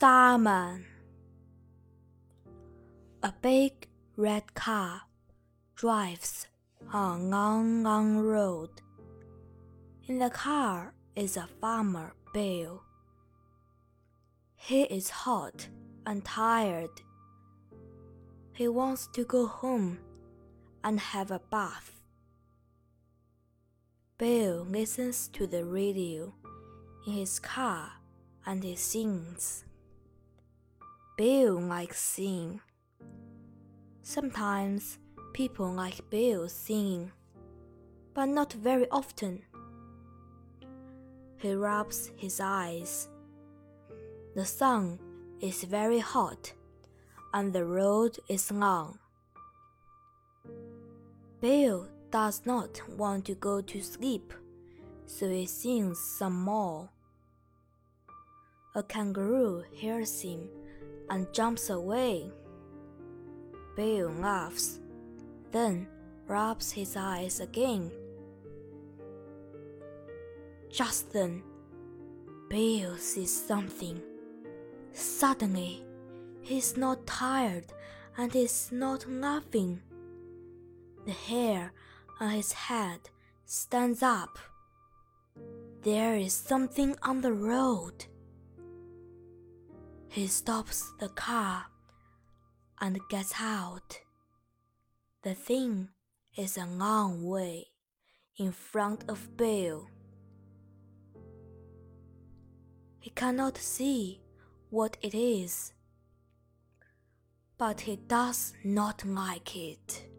Starman. A big red car drives on a long, long road. In the car is a farmer, Bill. He is hot and tired. He wants to go home and have a bath. Bill listens to the radio in his car and he sings. Bill likes singing. Sometimes people like Bill singing, but not very often. He rubs his eyes. The sun is very hot and the road is long. Bill does not want to go to sleep, so he sings some more. A kangaroo hears him and jumps away. Bill laughs, then rubs his eyes again. Just then, Bill sees something. Suddenly, he's not tired and is not laughing. The hair on his head stands up. There is something on the road. He stops the car and gets out. The thing is a long way in front of Bill. He cannot see what it is, but he does not like it.